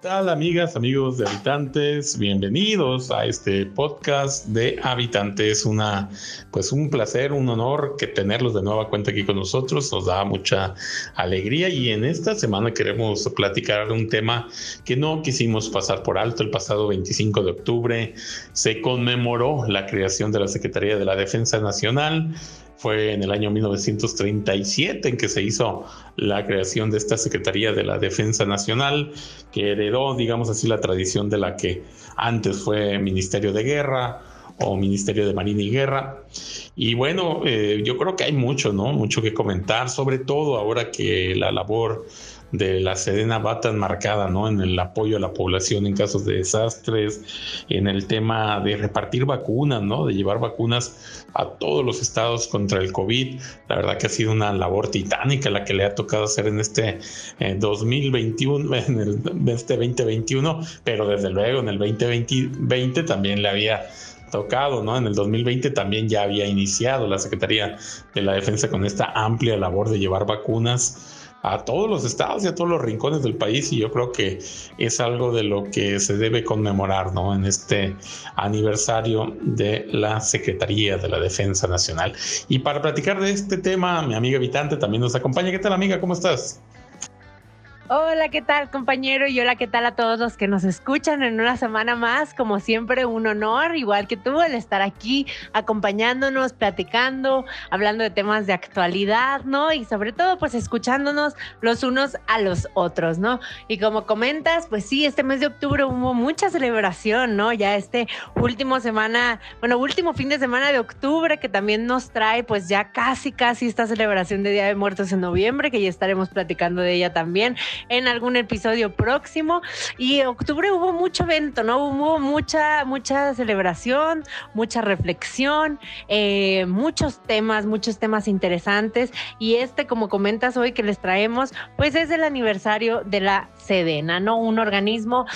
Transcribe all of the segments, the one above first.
tal amigas, amigos de habitantes? Bienvenidos a este podcast de habitantes. Una, pues un placer, un honor que tenerlos de nueva cuenta aquí con nosotros. Nos da mucha alegría y en esta semana queremos platicar un tema que no quisimos pasar por alto. El pasado 25 de octubre se conmemoró la creación de la Secretaría de la Defensa Nacional fue en el año 1937 en que se hizo la creación de esta Secretaría de la Defensa Nacional, que heredó, digamos así, la tradición de la que antes fue Ministerio de Guerra o Ministerio de Marina y Guerra. Y bueno, eh, yo creo que hay mucho, ¿no? Mucho que comentar, sobre todo ahora que la labor de la Sedena va tan marcada, ¿no? En el apoyo a la población en casos de desastres, en el tema de repartir vacunas, ¿no? De llevar vacunas a todos los estados contra el COVID. La verdad que ha sido una labor titánica la que le ha tocado hacer en este 2021, eh, en, el, este 2021, pero desde luego en el 2020 también le había tocado, ¿no? En el 2020 también ya había iniciado la Secretaría de la Defensa con esta amplia labor de llevar vacunas a todos los estados y a todos los rincones del país y yo creo que es algo de lo que se debe conmemorar ¿no? en este aniversario de la Secretaría de la Defensa Nacional. Y para platicar de este tema, mi amiga habitante también nos acompaña. ¿Qué tal amiga? ¿Cómo estás? Hola, ¿qué tal compañero? Y hola, ¿qué tal a todos los que nos escuchan en una semana más? Como siempre, un honor, igual que tú, el estar aquí acompañándonos, platicando, hablando de temas de actualidad, ¿no? Y sobre todo, pues escuchándonos los unos a los otros, ¿no? Y como comentas, pues sí, este mes de octubre hubo mucha celebración, ¿no? Ya este último semana, bueno, último fin de semana de octubre que también nos trae pues ya casi, casi esta celebración de Día de Muertos en noviembre, que ya estaremos platicando de ella también en algún episodio próximo. Y octubre hubo mucho evento, ¿no? Hubo mucha, mucha celebración, mucha reflexión, eh, muchos temas, muchos temas interesantes. Y este, como comentas hoy que les traemos, pues es el aniversario de la Sedena, ¿no? Un organismo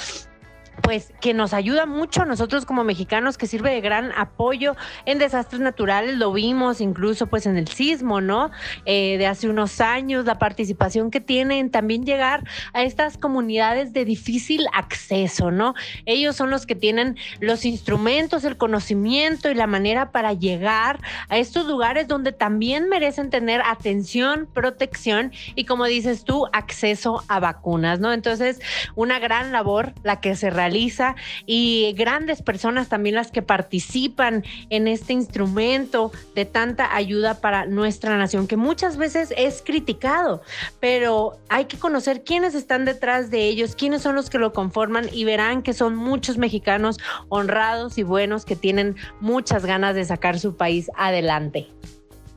pues que nos ayuda mucho a nosotros como mexicanos, que sirve de gran apoyo en desastres naturales, lo vimos incluso pues en el sismo, ¿no? Eh, de hace unos años, la participación que tienen también llegar a estas comunidades de difícil acceso, ¿no? Ellos son los que tienen los instrumentos, el conocimiento y la manera para llegar a estos lugares donde también merecen tener atención, protección y como dices tú, acceso a vacunas, ¿no? Entonces, una gran labor la que se realiza realiza y grandes personas también las que participan en este instrumento de tanta ayuda para nuestra nación, que muchas veces es criticado, pero hay que conocer quiénes están detrás de ellos, quiénes son los que lo conforman y verán que son muchos mexicanos honrados y buenos que tienen muchas ganas de sacar su país adelante.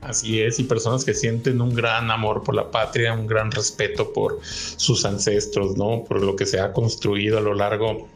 Así es, y personas que sienten un gran amor por la patria, un gran respeto por sus ancestros, ¿no? Por lo que se ha construido a lo largo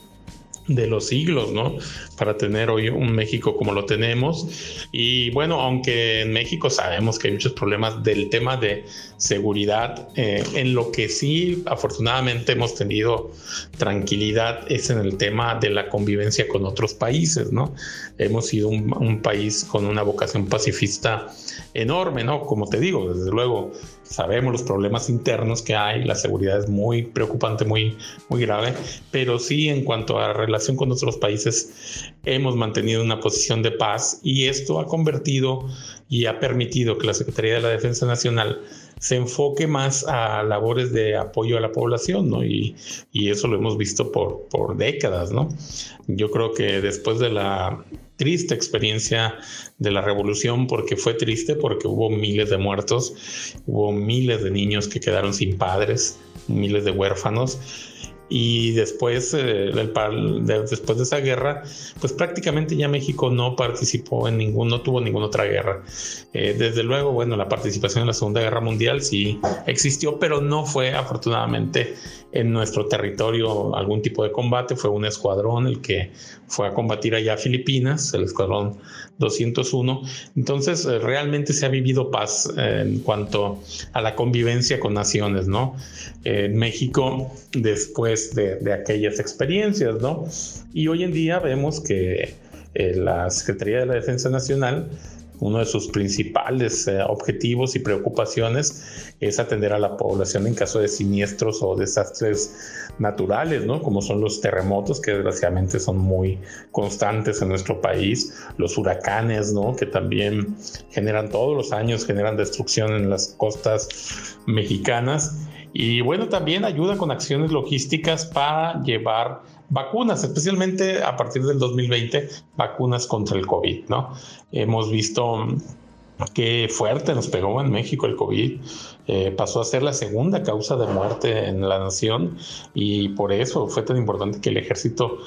de los siglos, ¿no? Para tener hoy un México como lo tenemos. Y bueno, aunque en México sabemos que hay muchos problemas del tema de seguridad, eh, en lo que sí afortunadamente hemos tenido tranquilidad es en el tema de la convivencia con otros países, ¿no? Hemos sido un, un país con una vocación pacifista enorme, ¿no? Como te digo, desde luego sabemos los problemas internos que hay, la seguridad es muy preocupante, muy, muy grave, pero sí en cuanto a relación con otros países hemos mantenido una posición de paz y esto ha convertido y ha permitido que la Secretaría de la Defensa Nacional se enfoque más a labores de apoyo a la población, ¿no? Y, y eso lo hemos visto por, por décadas, ¿no? Yo creo que después de la triste experiencia de la revolución, porque fue triste, porque hubo miles de muertos, hubo miles de niños que quedaron sin padres, miles de huérfanos y después, eh, después de esa guerra, pues prácticamente ya México no participó en ningún, no tuvo ninguna otra guerra. Eh, desde luego, bueno, la participación en la Segunda Guerra Mundial sí existió, pero no fue afortunadamente en nuestro territorio algún tipo de combate, fue un escuadrón el que fue a combatir allá a Filipinas, el escuadrón 201. Entonces, eh, realmente se ha vivido paz en cuanto a la convivencia con naciones, ¿no? En México, después de, aquellas experiencias, ¿no? Y hoy en día vemos que eh, la Secretaría de la Defensa Nacional uno de sus principales eh, objetivos y preocupaciones es atender a la población en caso de siniestros o desastres naturales, ¿no? Como son los terremotos, que desgraciadamente son muy constantes en nuestro país, los huracanes, ¿no? Que también generan todos los años, generan destrucción en las costas mexicanas. Y bueno, también ayuda con acciones logísticas para llevar vacunas, especialmente a partir del 2020, vacunas contra el COVID, ¿no? Hemos visto qué fuerte nos pegó en México el COVID. Eh, pasó a ser la segunda causa de muerte en la nación y por eso fue tan importante que el ejército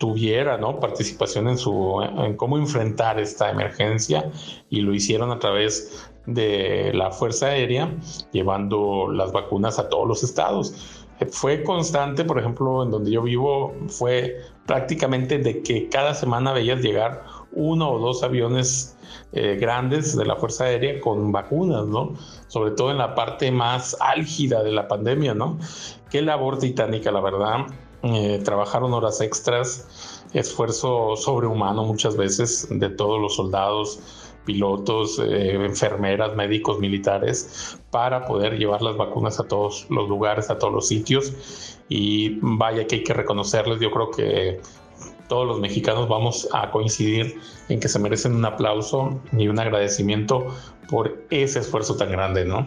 tuviera ¿no? participación en, su, en cómo enfrentar esta emergencia y lo hicieron a través de la Fuerza Aérea llevando las vacunas a todos los estados fue constante, por ejemplo, en donde yo vivo, fue prácticamente de que cada semana veías llegar uno o dos aviones eh, grandes de la Fuerza Aérea con vacunas, ¿no? Sobre todo en la parte más álgida de la pandemia, ¿no? Qué labor titánica, la verdad. Eh, trabajaron horas extras, esfuerzo sobrehumano muchas veces de todos los soldados, pilotos, eh, enfermeras, médicos, militares, para poder llevar las vacunas a todos los lugares, a todos los sitios. Y vaya que hay que reconocerles, yo creo que todos los mexicanos vamos a coincidir en que se merecen un aplauso y un agradecimiento por ese esfuerzo tan grande, ¿no?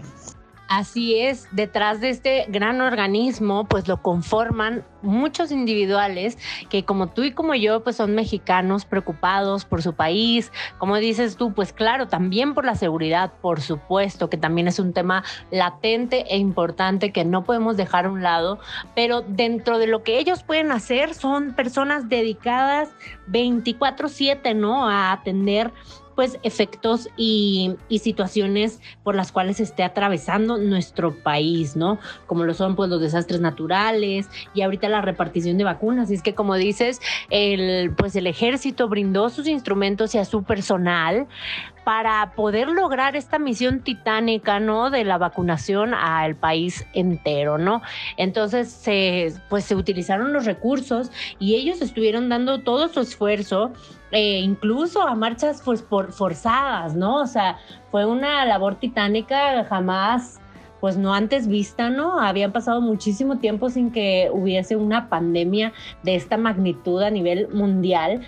Así es, detrás de este gran organismo pues lo conforman muchos individuales que como tú y como yo pues son mexicanos preocupados por su país, como dices tú pues claro, también por la seguridad, por supuesto que también es un tema latente e importante que no podemos dejar a un lado, pero dentro de lo que ellos pueden hacer son personas dedicadas 24/7, ¿no? A atender pues efectos y, situaciones por las cuales esté atravesando nuestro país, ¿no? Como lo son pues los desastres naturales y ahorita la repartición de vacunas. Y es que como dices, el, pues el ejército brindó sus instrumentos y a su personal para poder lograr esta misión titánica, ¿no? De la vacunación al país entero, ¿no? Entonces, se, pues se utilizaron los recursos y ellos estuvieron dando todo su esfuerzo eh, incluso a marchas pues, por, forzadas, ¿no? O sea, fue una labor titánica jamás pues no antes vista, ¿no? Habían pasado muchísimo tiempo sin que hubiese una pandemia de esta magnitud a nivel mundial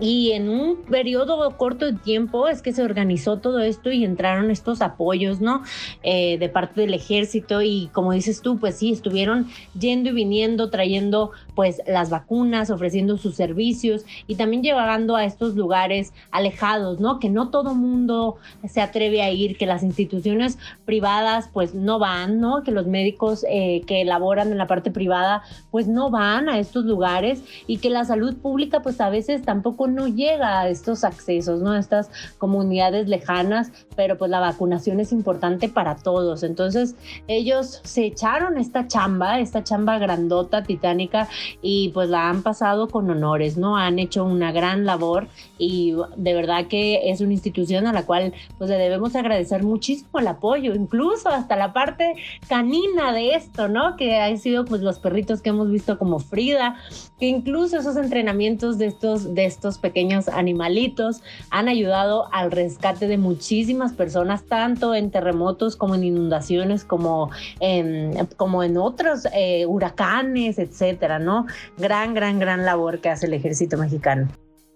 y en un periodo corto de tiempo es que se organizó todo esto y entraron estos apoyos, ¿no? Eh, de parte del ejército y como dices tú, pues sí, estuvieron yendo y viniendo, trayendo pues las vacunas, ofreciendo sus servicios y también llevando a estos lugares alejados, ¿no? Que no todo mundo se atreve a ir, que las instituciones privadas pues no van, ¿no? Que los médicos eh, que elaboran en la parte privada pues no van a estos lugares y que la salud pública pues a veces tampoco no llega a estos accesos, ¿no? A estas comunidades lejanas, pero pues la vacunación es importante para todos. Entonces ellos se echaron esta chamba, esta chamba grandota, titánica, y pues la han pasado con honores, ¿no? Han hecho una gran labor y de verdad que es una institución a la cual pues le debemos agradecer muchísimo el apoyo, incluso hasta la parte canina de esto, ¿no? Que han sido pues los perritos que hemos visto como Frida, que incluso esos entrenamientos de estos, de estos pequeños animalitos han ayudado al rescate de muchísimas personas, tanto en terremotos como en inundaciones, como en, como en otros eh, huracanes, etcétera, ¿no? Gran, gran, gran labor que hace el ejército mexicano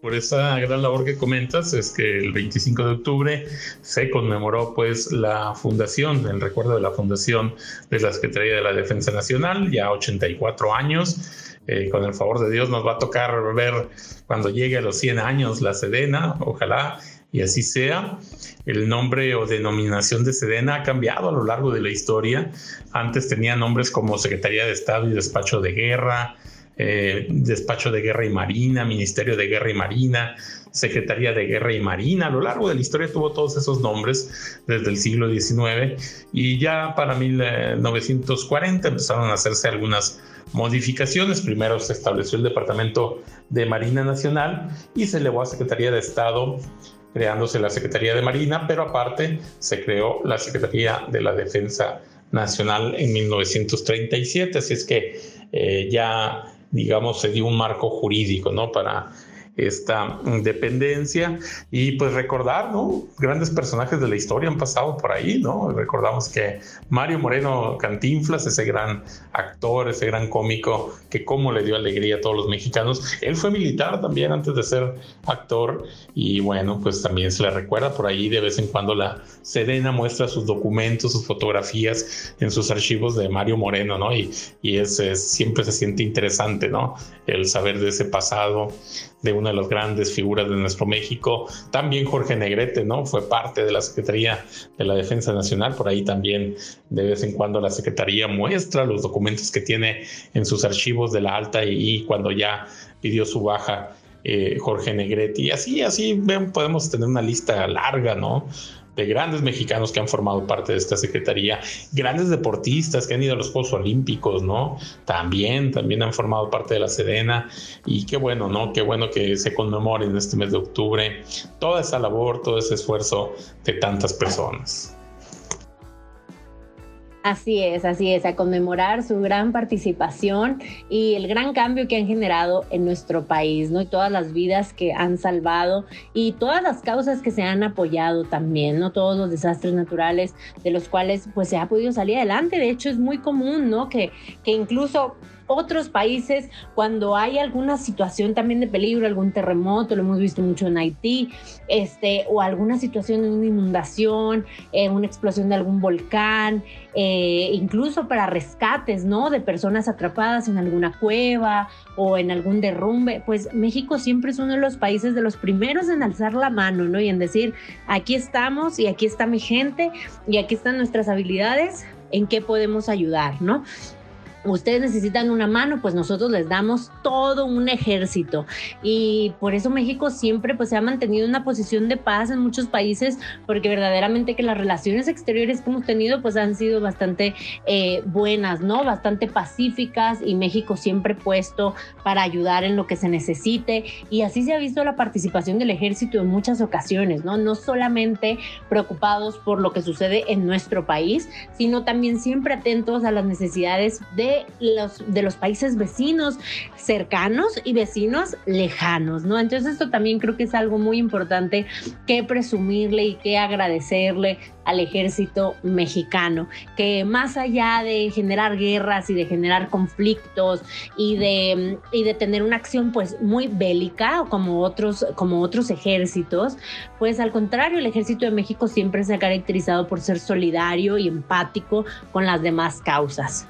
por esa gran labor que comentas es que el 25 de octubre se conmemoró pues la fundación, el recuerdo de la fundación de la Secretaría de la Defensa Nacional, ya 84 años. Eh, con el favor de Dios nos va a tocar ver cuando llegue a los 100 años la Sedena, ojalá y así sea. El nombre o denominación de Sedena ha cambiado a lo largo de la historia. Antes tenía nombres como Secretaría de Estado y Despacho de Guerra, eh, Despacho de Guerra y Marina, Ministerio de Guerra y Marina, Secretaría de Guerra y Marina. A lo largo de la historia tuvo todos esos nombres desde el siglo XIX y ya para 1940 empezaron a hacerse algunas modificaciones. Primero se estableció el Departamento de Marina Nacional y se elevó a Secretaría de Estado creándose la Secretaría de Marina, pero aparte se creó la Secretaría de la Defensa Nacional en 1937, así es que eh, ya digamos, se dio un marco jurídico, ¿no? Para esta dependencia y pues recordar, ¿no? Grandes personajes de la historia han pasado por ahí, ¿no? Recordamos que Mario Moreno Cantinflas, ese gran actor, ese gran cómico que cómo le dio alegría a todos los mexicanos, él fue militar también antes de ser actor y bueno, pues también se le recuerda por ahí de vez en cuando la Sedena muestra sus documentos, sus fotografías en sus archivos de Mario Moreno, ¿no? Y, y es, siempre se siente interesante, ¿no? El saber de ese pasado de una de las grandes figuras de nuestro México. También Jorge Negrete, ¿no? Fue parte de la Secretaría de la Defensa Nacional. Por ahí también de vez en cuando la Secretaría muestra los documentos que tiene en sus archivos de la alta y, cuando ya pidió su baja eh, Jorge Negrete. Y así, así podemos tener una lista larga, ¿no? De grandes mexicanos que han formado parte de esta secretaría, grandes deportistas que han ido a los Juegos Olímpicos, ¿no? También, también han formado parte de la Sedena y qué bueno, ¿no? Qué bueno que se conmemore en este mes de octubre toda esa labor, todo ese esfuerzo de tantas personas. Así es, así es, a conmemorar su gran participación y el gran cambio que han generado en nuestro país, ¿no? Y todas las vidas que han salvado y todas las causas que se han apoyado también, ¿no? Todos los desastres naturales de los cuales pues se ha podido salir adelante. De hecho, es muy común, ¿no? Que, que incluso otros países cuando hay alguna situación también de peligro, algún terremoto, lo hemos visto mucho en Haití, este, o alguna situación de una inundación, eh, una explosión de algún volcán, eh, incluso para rescates, ¿no? De personas atrapadas en alguna cueva o en algún derrumbe, pues México siempre es uno de los países de los primeros en alzar la mano, ¿no? Y en decir, aquí estamos y aquí está mi gente y aquí están nuestras habilidades, en qué podemos ayudar, ¿no? Ustedes necesitan una mano, pues nosotros les damos todo un ejército. Y por eso México siempre pues se ha mantenido una posición de paz en muchos países, porque verdaderamente que las relaciones exteriores que hemos tenido pues han sido bastante eh, buenas, ¿no? Bastante pacíficas y México siempre puesto para ayudar en lo que se necesite. Y así se ha visto la participación del ejército en muchas ocasiones, ¿no? No solamente preocupados por lo que sucede en nuestro país, sino también siempre atentos a las necesidades de de los países vecinos cercanos y vecinos lejanos, ¿no? Entonces esto también creo que es algo muy importante que presumirle y que agradecerle al ejército mexicano, que más allá de generar guerras y de generar conflictos y de, y de tener una acción pues muy bélica como otros, como otros ejércitos, pues al contrario, el ejército de México siempre se ha caracterizado por ser solidario y empático con las demás causas.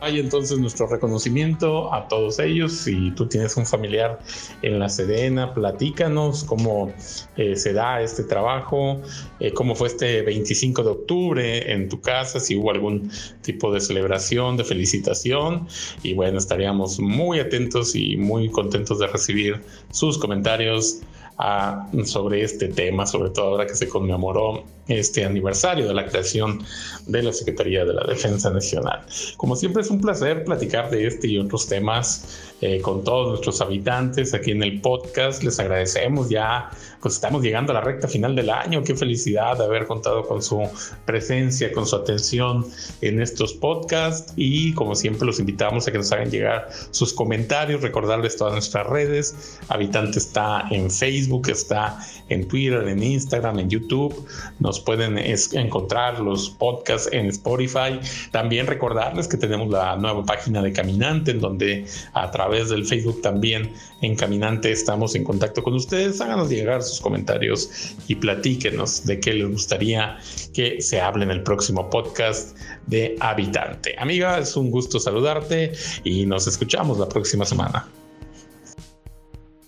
Hay entonces nuestro reconocimiento a todos ellos. Si tú tienes un familiar en la Sedena, platícanos cómo eh, se da este trabajo, eh, cómo fue este 25 de octubre en tu casa, si hubo algún tipo de celebración, de felicitación. Y bueno, estaríamos muy atentos y muy contentos de recibir sus comentarios sobre este tema, sobre todo ahora que se conmemoró este aniversario de la creación de la Secretaría de la Defensa Nacional. Como siempre es un placer platicar de este y otros temas eh, con todos nuestros habitantes aquí en el podcast. Les agradecemos ya, pues estamos llegando a la recta final del año. Qué felicidad de haber contado con su presencia, con su atención en estos podcasts y como siempre los invitamos a que nos hagan llegar sus comentarios, recordarles todas nuestras redes. Habitante está en Facebook, está en Twitter, en Instagram, en YouTube. Nos pueden encontrar los podcasts en Spotify. También recordarles que tenemos la nueva página de Caminante en donde a través través del Facebook también en Caminante estamos en contacto con ustedes. Háganos llegar sus comentarios y platíquenos de qué les gustaría que se hable en el próximo podcast de Habitante. Amiga, es un gusto saludarte y nos escuchamos la próxima semana.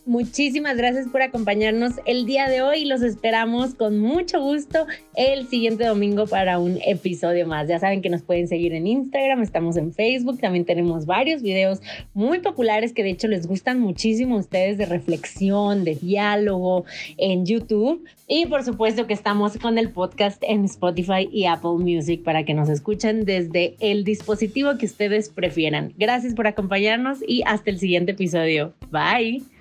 Muchísimas gracias por acompañarnos el día de hoy. Los esperamos con mucho gusto el siguiente domingo para un episodio más. Ya saben que nos pueden seguir en Instagram, estamos en Facebook, también tenemos varios videos muy populares que de hecho les gustan muchísimo a ustedes de reflexión, de diálogo en YouTube. Y por supuesto que estamos con el podcast en Spotify y Apple Music para que nos escuchen desde el dispositivo que ustedes prefieran. Gracias por acompañarnos y hasta el siguiente episodio. Bye.